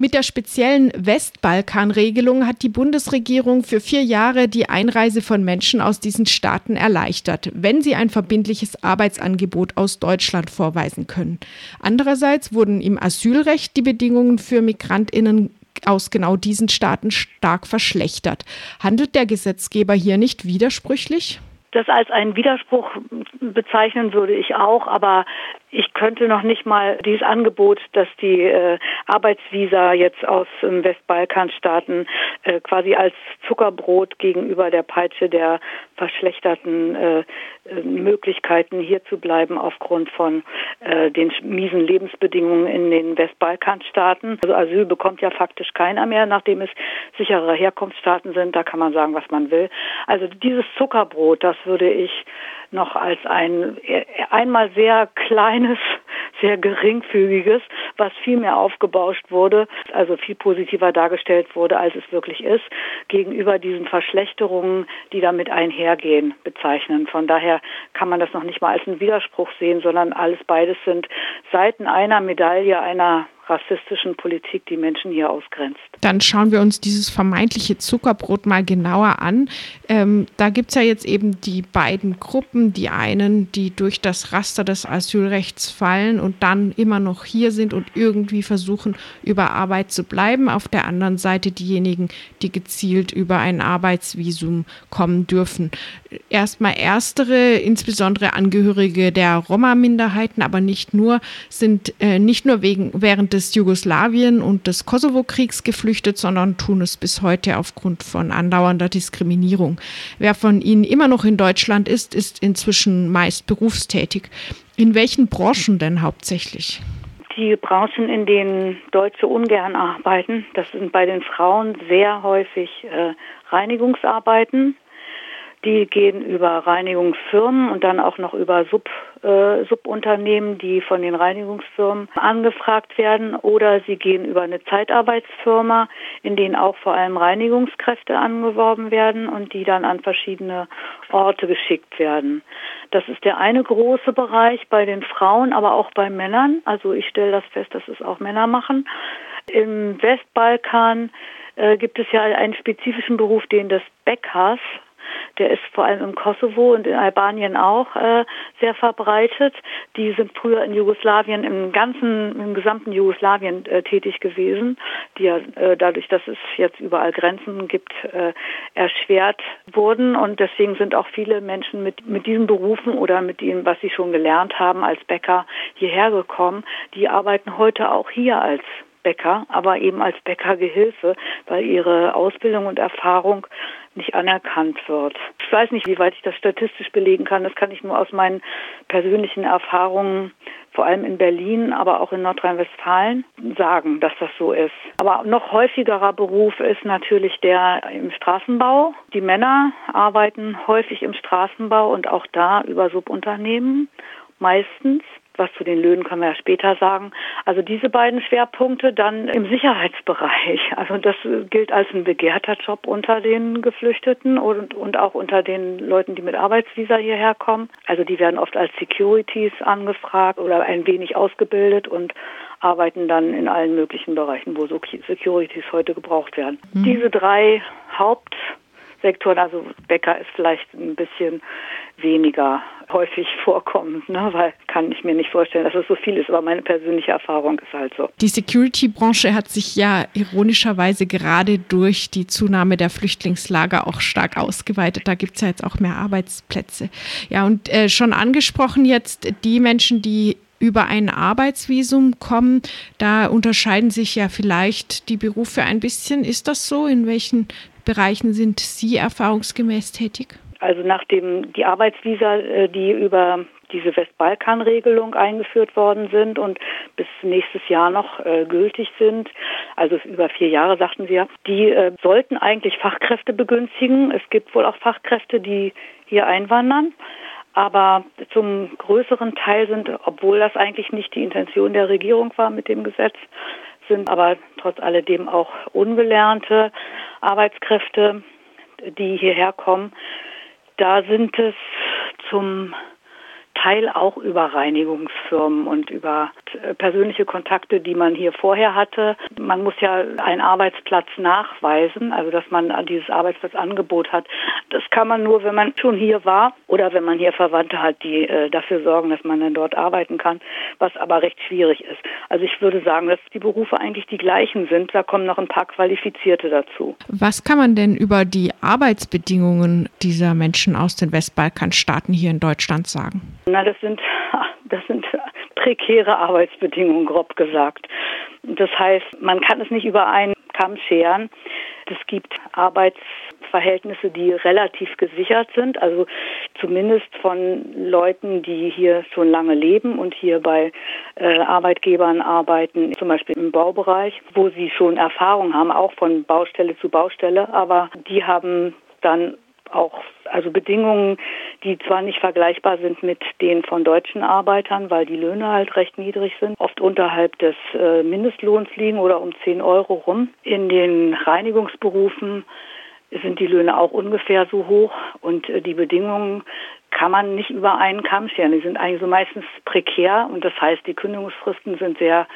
Mit der speziellen Westbalkan-Regelung hat die Bundesregierung für vier Jahre die Einreise von Menschen aus diesen Staaten erleichtert, wenn sie ein verbindliches Arbeitsangebot aus Deutschland vorweisen können. Andererseits wurden im Asylrecht die Bedingungen für Migrantinnen aus genau diesen Staaten stark verschlechtert. Handelt der Gesetzgeber hier nicht widersprüchlich? Das als einen Widerspruch bezeichnen würde ich auch, aber ich könnte noch nicht mal dieses Angebot, dass die äh, Arbeitsvisa jetzt aus ähm, Westbalkanstaaten äh, quasi als Zuckerbrot gegenüber der Peitsche der verschlechterten äh, äh Möglichkeiten hier zu bleiben aufgrund von äh, den miesen Lebensbedingungen in den Westbalkanstaaten. Also Asyl bekommt ja faktisch keiner mehr, nachdem es sichere Herkunftsstaaten sind. Da kann man sagen, was man will. Also dieses Zuckerbrot, das würde ich noch als ein einmal sehr kleines, sehr geringfügiges, was viel mehr aufgebauscht wurde, also viel positiver dargestellt wurde, als es wirklich ist, gegenüber diesen Verschlechterungen, die damit einhergehen, bezeichnen. Von daher kann man das noch nicht mal als einen Widerspruch sehen, sondern alles beides sind Seiten einer Medaille einer rassistischen Politik die Menschen hier ausgrenzt. Dann schauen wir uns dieses vermeintliche Zuckerbrot mal genauer an. Ähm, da gibt es ja jetzt eben die beiden Gruppen, die einen, die durch das Raster des Asylrechts fallen und dann immer noch hier sind und irgendwie versuchen, über Arbeit zu bleiben. Auf der anderen Seite diejenigen, die gezielt über ein Arbeitsvisum kommen dürfen. Erstmal erstere, insbesondere Angehörige der Roma-Minderheiten, aber nicht nur, sind äh, nicht nur wegen während des Jugoslawien- und des Kosovo-Kriegs geflüchtet, sondern tun es bis heute aufgrund von andauernder Diskriminierung. Wer von ihnen immer noch in Deutschland ist, ist inzwischen meist berufstätig. In welchen Branchen denn hauptsächlich? Die Branchen, in denen Deutsche ungern arbeiten, das sind bei den Frauen sehr häufig äh, Reinigungsarbeiten, die gehen über Reinigungsfirmen und dann auch noch über Sub, äh, Subunternehmen, die von den Reinigungsfirmen angefragt werden. Oder sie gehen über eine Zeitarbeitsfirma, in denen auch vor allem Reinigungskräfte angeworben werden und die dann an verschiedene Orte geschickt werden. Das ist der eine große Bereich bei den Frauen, aber auch bei Männern. Also ich stelle das fest, dass es auch Männer machen. Im Westbalkan äh, gibt es ja einen spezifischen Beruf, den des Bäckers der ist vor allem im Kosovo und in Albanien auch äh, sehr verbreitet. Die sind früher in Jugoslawien, im ganzen, im gesamten Jugoslawien äh, tätig gewesen, die ja äh, dadurch, dass es jetzt überall Grenzen gibt, äh, erschwert wurden. Und deswegen sind auch viele Menschen mit, mit diesen Berufen oder mit dem, was sie schon gelernt haben als Bäcker, hierher gekommen. Die arbeiten heute auch hier als Bäcker, aber eben als Bäckergehilfe, weil ihre Ausbildung und Erfahrung nicht anerkannt wird. Ich weiß nicht, wie weit ich das statistisch belegen kann. Das kann ich nur aus meinen persönlichen Erfahrungen, vor allem in Berlin, aber auch in Nordrhein-Westfalen, sagen, dass das so ist. Aber noch häufigerer Beruf ist natürlich der im Straßenbau. Die Männer arbeiten häufig im Straßenbau und auch da über Subunternehmen meistens. Was zu den Löhnen können wir ja später sagen. Also diese beiden Schwerpunkte dann im Sicherheitsbereich. Also das gilt als ein begehrter Job unter den Geflüchteten und, und auch unter den Leuten, die mit Arbeitsvisa hierher kommen. Also die werden oft als Securities angefragt oder ein wenig ausgebildet und arbeiten dann in allen möglichen Bereichen, wo so Securities heute gebraucht werden. Mhm. Diese drei Haupt Sektoren. Also Bäcker ist vielleicht ein bisschen weniger häufig vorkommend, ne? weil kann ich mir nicht vorstellen, dass es so viel ist, aber meine persönliche Erfahrung ist halt so. Die Security-Branche hat sich ja ironischerweise gerade durch die Zunahme der Flüchtlingslager auch stark ausgeweitet. Da gibt es ja jetzt auch mehr Arbeitsplätze. Ja, und äh, schon angesprochen jetzt die Menschen, die über ein Arbeitsvisum kommen, da unterscheiden sich ja vielleicht die Berufe ein bisschen. Ist das so? In welchen Bereichen sind Sie erfahrungsgemäß tätig? Also nachdem die Arbeitsvisa, äh, die über diese Westbalkan-Regelung eingeführt worden sind und bis nächstes Jahr noch äh, gültig sind, also über vier Jahre sagten Sie ja, die äh, sollten eigentlich Fachkräfte begünstigen. Es gibt wohl auch Fachkräfte, die hier einwandern. Aber zum größeren Teil sind, obwohl das eigentlich nicht die Intention der Regierung war mit dem Gesetz, sind aber trotz alledem auch ungelernte Arbeitskräfte, die hierher kommen. Da sind es zum Teil auch über Reinigungsfirmen und über äh, persönliche Kontakte, die man hier vorher hatte. Man muss ja einen Arbeitsplatz nachweisen, also dass man dieses Arbeitsplatzangebot hat. Das kann man nur, wenn man schon hier war oder wenn man hier Verwandte hat, die äh, dafür sorgen, dass man dann dort arbeiten kann, was aber recht schwierig ist. Also ich würde sagen, dass die Berufe eigentlich die gleichen sind. Da kommen noch ein paar Qualifizierte dazu. Was kann man denn über die Arbeitsbedingungen dieser Menschen aus den Westbalkanstaaten hier in Deutschland sagen? Na, das sind, das sind prekäre Arbeitsbedingungen, grob gesagt. Das heißt, man kann es nicht über einen Kamm scheren. Es gibt Arbeitsverhältnisse, die relativ gesichert sind, also zumindest von Leuten, die hier schon lange leben und hier bei äh, Arbeitgebern arbeiten, zum Beispiel im Baubereich, wo sie schon Erfahrung haben, auch von Baustelle zu Baustelle, aber die haben dann auch also Bedingungen, die zwar nicht vergleichbar sind mit denen von deutschen Arbeitern, weil die Löhne halt recht niedrig sind, oft unterhalb des äh, Mindestlohns liegen oder um 10 Euro rum. In den Reinigungsberufen sind die Löhne auch ungefähr so hoch und äh, die Bedingungen kann man nicht über einen Kamm scheren. Die sind eigentlich so meistens prekär und das heißt, die Kündigungsfristen sind sehr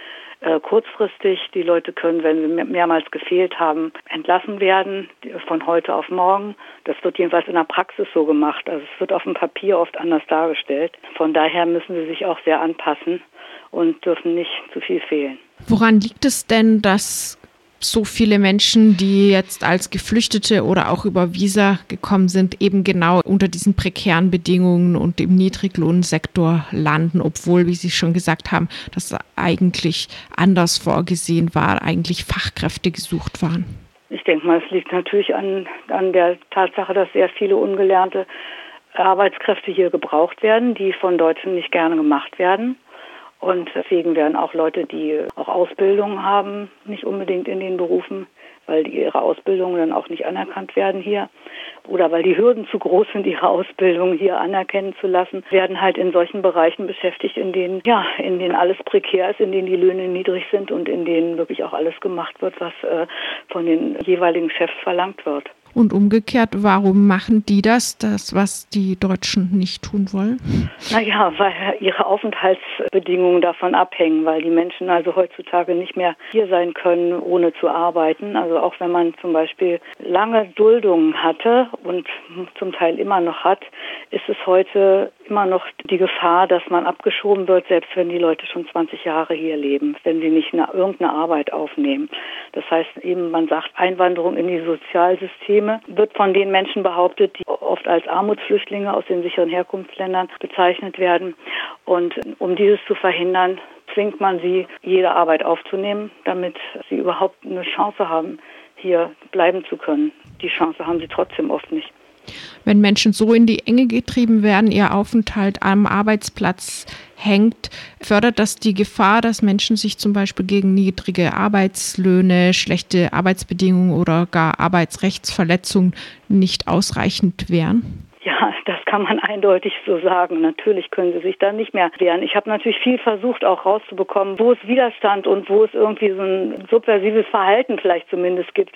äh, kurzfristig. Die Leute können, wenn sie mehrmals gefehlt haben, entlassen werden von heute auf morgen. Das wird jedenfalls in der Praxis so gemacht. Also es wird auf dem Papier oft anders dargestellt. Von daher müssen sie sich auch sehr anpassen und dürfen nicht zu viel fehlen. Woran liegt es denn, dass so viele Menschen, die jetzt als Geflüchtete oder auch über Visa gekommen sind, eben genau unter diesen prekären Bedingungen und im Niedriglohnsektor landen, obwohl, wie Sie schon gesagt haben, das eigentlich anders vorgesehen war, eigentlich Fachkräfte gesucht waren. Ich denke mal, es liegt natürlich an, an der Tatsache, dass sehr viele ungelernte Arbeitskräfte hier gebraucht werden, die von Deutschen nicht gerne gemacht werden. Und deswegen werden auch Leute, die auch Ausbildung haben, nicht unbedingt in den Berufen, weil ihre Ausbildungen dann auch nicht anerkannt werden hier. Oder weil die Hürden zu groß sind, ihre Ausbildung hier anerkennen zu lassen, werden halt in solchen Bereichen beschäftigt, in denen, ja, in denen alles prekär ist, in denen die Löhne niedrig sind und in denen wirklich auch alles gemacht wird, was äh, von den jeweiligen Chefs verlangt wird. Und umgekehrt, warum machen die das, das, was die Deutschen nicht tun wollen? Naja, weil ihre Aufenthaltsbedingungen davon abhängen, weil die Menschen also heutzutage nicht mehr hier sein können, ohne zu arbeiten. Also auch wenn man zum Beispiel lange Duldungen hatte und zum Teil immer noch hat, ist es heute immer noch die Gefahr, dass man abgeschoben wird, selbst wenn die Leute schon 20 Jahre hier leben, wenn sie nicht eine, irgendeine Arbeit aufnehmen. Das heißt eben, man sagt Einwanderung in die Sozialsysteme, wird von den Menschen behauptet, die oft als Armutsflüchtlinge aus den sicheren Herkunftsländern bezeichnet werden. Und um dieses zu verhindern, zwingt man sie, jede Arbeit aufzunehmen, damit sie überhaupt eine Chance haben, hier bleiben zu können. Die Chance haben sie trotzdem oft nicht. Wenn Menschen so in die Enge getrieben werden, ihr Aufenthalt am Arbeitsplatz hängt, fördert das die Gefahr, dass Menschen sich zum Beispiel gegen niedrige Arbeitslöhne, schlechte Arbeitsbedingungen oder gar Arbeitsrechtsverletzungen nicht ausreichend wehren? Ja, das kann man eindeutig so sagen. Natürlich können sie sich da nicht mehr wehren. Ich habe natürlich viel versucht, auch rauszubekommen, wo es Widerstand und wo es irgendwie so ein subversives Verhalten vielleicht zumindest gibt,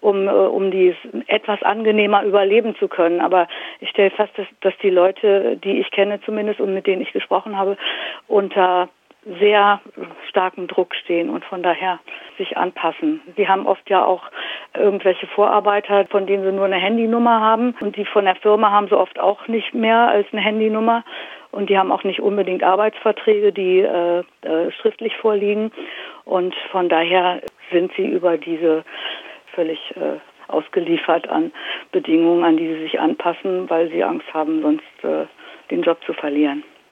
um, äh, um dies etwas angenehmer überleben zu können. Aber ich stelle fest, dass, dass die Leute, die ich kenne zumindest und mit denen ich gesprochen habe, unter sehr starken Druck stehen und von daher sich anpassen. Sie haben oft ja auch irgendwelche Vorarbeiter, von denen sie nur eine Handynummer haben und die von der Firma haben sie oft auch nicht mehr als eine Handynummer und die haben auch nicht unbedingt Arbeitsverträge, die äh, äh, schriftlich vorliegen und von daher sind sie über diese völlig äh, ausgeliefert an Bedingungen, an die sie sich anpassen, weil sie Angst haben, sonst äh, den Job zu verlieren.